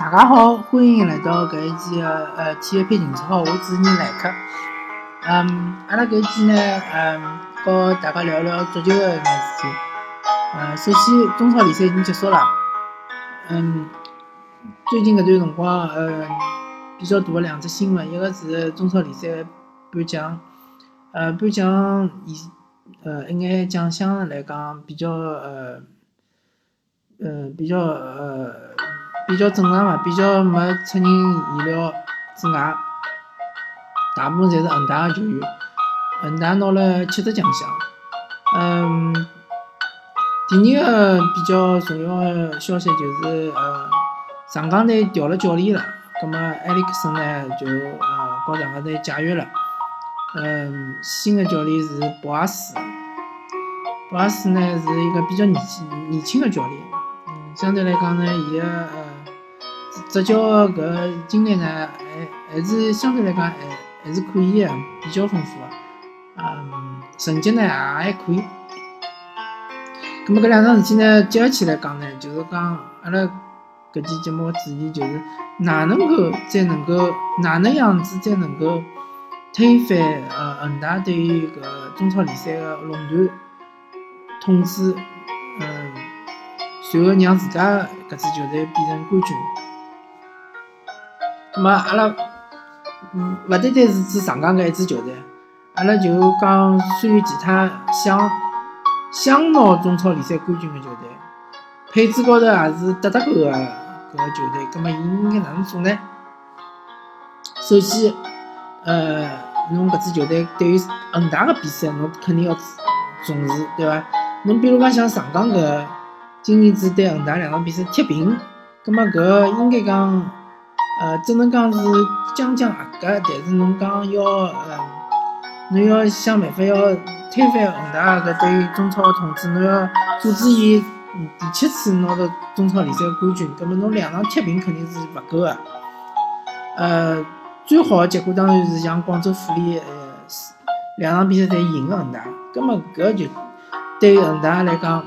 大家好，欢迎来到搿一期的呃体育配情操，我主持人来客。嗯，阿拉搿一期呢，嗯，和大家聊聊足球的眼事体。呃，首先中超联赛已经结束了。嗯，最近搿段辰光，呃，比较大的两只新闻，一个是中超联赛颁奖，呃，颁奖以呃一眼奖项来讲比较呃呃比较呃比较正常嘛，比较没出人意料之外，大部分侪是恒大的球员，恒大拿了七只奖项。嗯，第二个比较重要的消息就是呃上港队调了教练了，葛末埃里克森呢就呃和上港队解约了。嗯，新的教练是博阿斯，博阿斯呢是一个比较年轻年轻的教练，嗯，相对来讲呢，伊个呃执教的搿经历呢，还还是相对来讲还还是可以的，比较丰富的，嗯，成绩呢也还可以。咁么搿两桩事体呢，结合起来讲呢，就是讲阿拉搿期节目的主题就是哪能够才能够哪能样子才能够推翻呃恒大对于搿中超联赛的垄断统治，嗯，随后让自家搿支球队变成冠军。咁么阿拉勿单单是指上港搿一支球队，阿拉就讲所有其他想想拿中超联赛冠军的球队，配置高头也是得得够的搿个球队，葛末伊应该哪能做呢？首先，呃，侬搿支球队对于恒大个比赛，侬肯定要重视，对伐？侬比如讲像上港搿今年子对恒大两场比赛踢平，葛末搿应该讲，呃，只能讲是将将合格，但是侬讲要呃，侬要想办法要推翻恒大搿对于中超个统治，侬要阻止伊第七次拿到中超联赛冠军，葛末侬两场踢平肯定是勿够个。呃，最好的结果当然是像广州富力，呃，两场比赛侪赢了恒大，葛末搿就对于恒大来讲，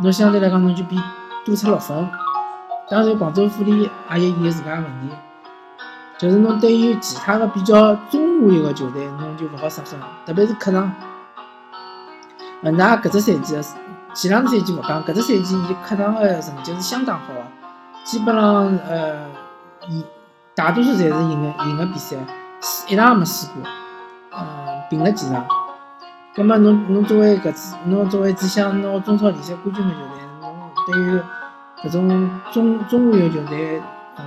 侬相对来讲侬就比多出六分。当然，广州富力也有伊个自家问题，就是侬对于其他个比较中下游个球队，侬就勿好失分，特别是客场。恒大搿只赛季前两个赛季勿讲，搿只赛季伊客场个成绩是相当好个，基本上呃，伊大多数侪是赢个赢个比赛，一场也没输过，嗯，平了几场。葛末侬侬作为搿支侬作为只想拿中超联赛冠军个球队，侬对于搿种中中下游球队，呃，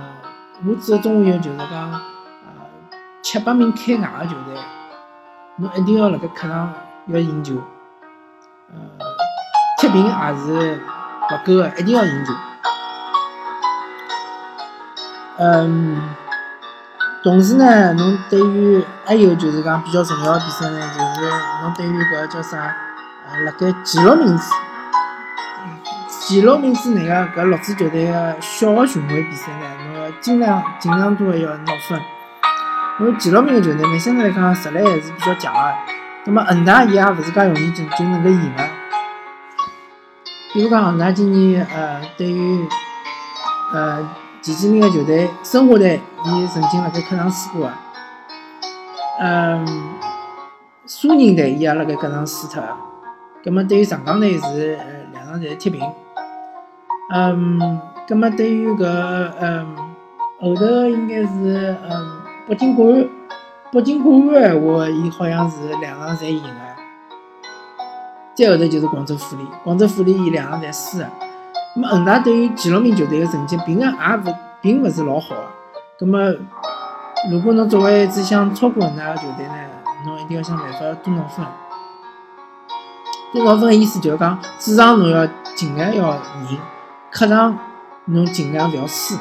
我指个中下游就是讲，呃，七八名开外个球队，侬一定要辣盖客场要赢球，呃，踢平也是勿够个，一定要赢球。嗯，同时呢，侬对于还有就是讲比较重要个比赛呢，就是侬对于搿叫啥，呃，辣盖前六名次前六名之内个搿六支球队个小个巡回比赛呢，侬要尽量尽量多个要拿分。因为前六名个球队呢，相对来讲实力还是比较强个。那么恒大伊也勿是介容易就就能够赢个。比如讲恒大今年呃对于呃前几名个球队申花队，伊曾经辣盖客场输过个。嗯，苏宁队伊也辣盖客场输脱个。葛末对于上港队是呃两场侪踢平。嗯，葛末对于搿嗯后头应该是嗯北京国安，北京国安个闲话，伊好像是两场侪赢个。再后头就是广州富力，广州富力伊两场侪输个。那么恒大对于前六名球队个成绩，并个也勿并勿是老好个。葛末如果侬作为一支想超过恒大个球队呢，侬一定要想办法多拿分。多拿分个意思就是讲，主场侬要尽量要赢，客场侬尽量勿要输。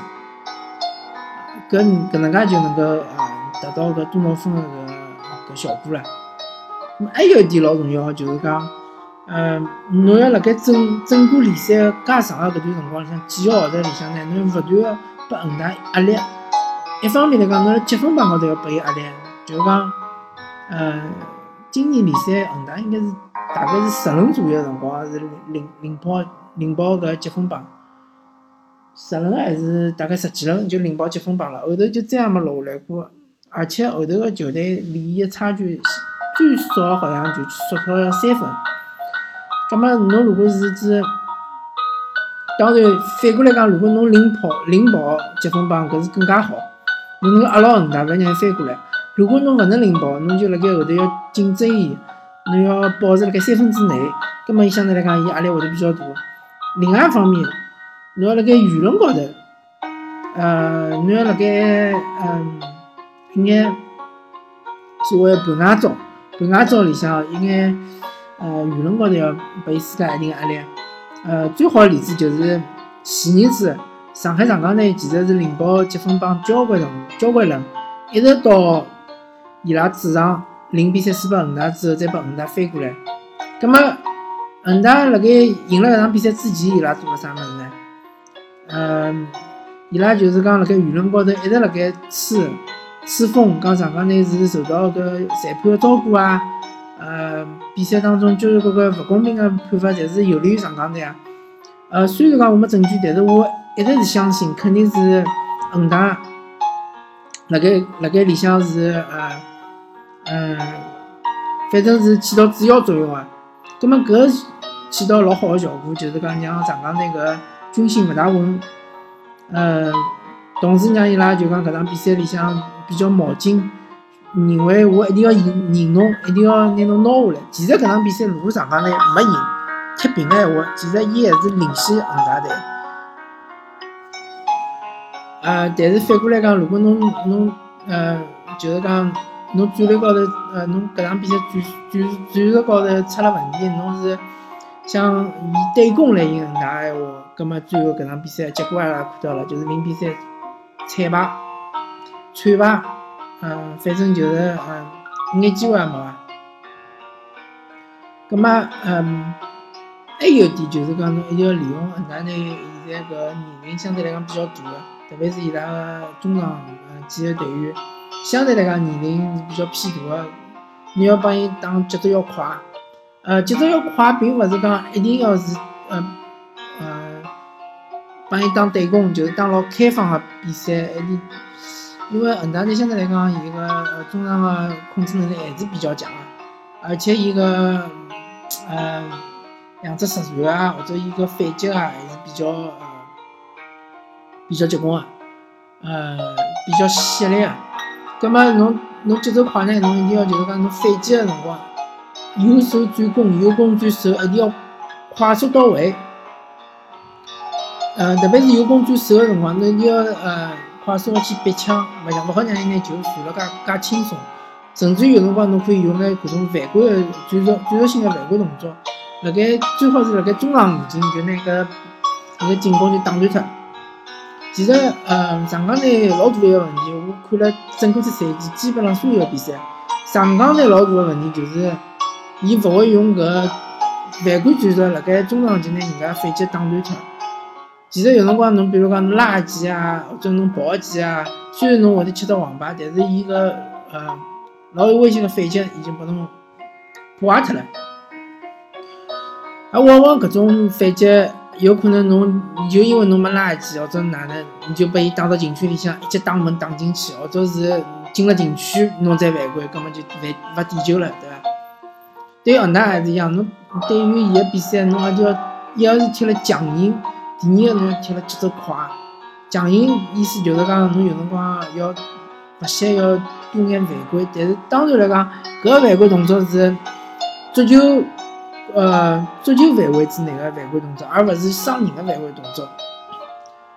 搿搿能介就能够啊达到搿多少分个搿搿效果了。还有一点老重要个就是讲，呃，侬要辣盖整整个联赛介长个搿段辰光里向，几个号头里向呢，侬要勿断个拨恒大压力。一方面来讲，侬辣积分榜高头要拨伊压力，就是讲，呃，今年联赛恒大应该是大概是十轮左右个辰光是领领领跑领跑搿积分榜。十轮还是大概十几轮就领跑积分榜了，后头就再也没落下来过。而且后头个球队利益差距最少好像就缩小了三分。葛末侬如果是指，当然反过来讲，如果侬领跑领跑积分榜，搿是更加好。侬能够压牢恒大，勿让伊翻过来。如果侬勿能领跑，侬就辣盖后头要竞争伊，侬要保持辣盖三分之内，葛末伊相对来讲伊压力会得比较大。另外一方面，侬要辣盖舆论高头，呃，侬要辣盖嗯一眼所谓盘外招，盘外招里向一眼呃舆论高头要拨伊施加一定压力。呃，最好个例子就是前日子上海上港队其实是领跑积分榜交关辰交关轮，一直到伊拉主场零比三输拨恒大之后，再拨恒大翻过来。葛末恒大辣盖赢了搿场比赛之前，伊拉做了啥物事呢？嗯，伊拉就是讲辣盖舆论高头一直辣盖吹吹风，讲上港队是受到搿裁判个照顾啊，呃，比赛当中就是搿个勿公平个判罚，侪是有利于上港队啊。呃，虽然讲我没证据，但是我。一直是相信，肯定是恒大辣盖辣盖里向是呃嗯，反正是起到主要作用啊。葛末搿起到老好个效果，就是讲让上港队搿军心勿大稳，呃，同时让伊拉就讲搿场比赛里向比较冒进，认为我一定要赢赢侬，一定要拿侬拿下来。其实搿场比赛如果上港队没赢，踢平个闲话，其实伊还是领先恒大队。呃，但是反过来讲，如果侬侬呃，就是讲侬战略高头呃，侬搿场比赛战战战术高头出了问题，侬是想以对攻来赢恒大闲话，葛末最后搿场比赛结果阿拉看到了，就是零比三惨败，惨败，嗯，反正就是嗯，一眼机会也没个。葛末嗯，还有一点就是讲侬一定要利用恒大队现在搿年龄相对来讲比较大个。特别是伊拉个中场呃几个队员，相对来讲年龄是比较偏大个，你要帮伊打节奏要快，呃节奏要快，并勿是讲一定要是呃呃帮伊打对攻，就是打老开放个比赛，一定，因为恒大队相对来讲伊个呃中场个控制能力还是比较强个，而且伊个呃两只实传啊，或者伊个反击啊，还是比较呃。比较结棍个，呃，比较犀利个。葛末侬侬节奏快呢，侬一定要就是讲侬反击个辰光，有守转攻，有攻转守，一定要快速到位。呃，特别是有攻转守个辰光，侬一定要呃快速个去逼抢，勿像勿好让伊拿球传了介介轻松。甚至有辰光侬可以用眼搿种犯规个战术战术性个犯规动作，辣盖最好是辣盖中场附近就拿搿个进攻就打断脱。其实，呃，上港队老大一个问题，我看了整个这赛季基本上所有的比赛，上港队老大的问题就是，伊勿会用搿犯规战术辣盖中场就拿人家反击打断脱。其实有辰光侬比如讲侬拉几啊，或者侬跑几啊，虽然侬会得吃到黄牌，但是伊个呃老有威胁个反击已经拨侬破坏脱了。而往往搿种反击。有可能侬就因为侬没垃圾，或者哪能，你就被伊打到禁区里向，一记打门打进去，或者是进了禁区侬再犯规，根本就犯罚点球了，对伐？对恒大也是一样，侬对于伊个比赛，侬也就要一个是踢了强硬，第二个侬要踢了节奏快。强硬意思就是讲侬有辰光要不惜要多眼犯规，但是当然来讲，搿犯规动作是足球。呃，足球范围之内的犯规动作，而勿是伤人的犯规动作。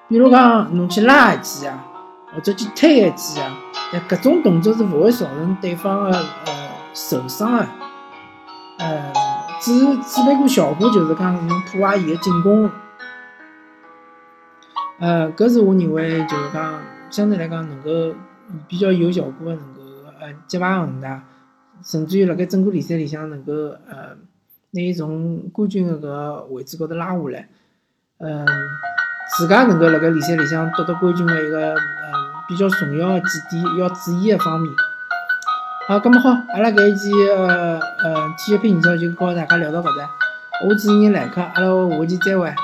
比如讲，侬去拉一记啊，或者去推一记啊，搿种动作是勿会造成对方的呃受伤的。呃，只只不过效果就是讲侬破坏伊的进攻。呃，搿是我认为就是讲相对来讲能够比较有效果的，能够呃击败恒大，甚至于辣盖整个联赛里向能够呃。拿伊从冠军的搿个位置高头拉下来，嗯，自家能够辣盖联赛里向夺得冠军的一个嗯比较重要的几点要注意的方面。好，搿么好，阿拉搿一期呃呃体育篇语朝就跟大家聊到搿搭，我主持人来客，阿拉下期再会。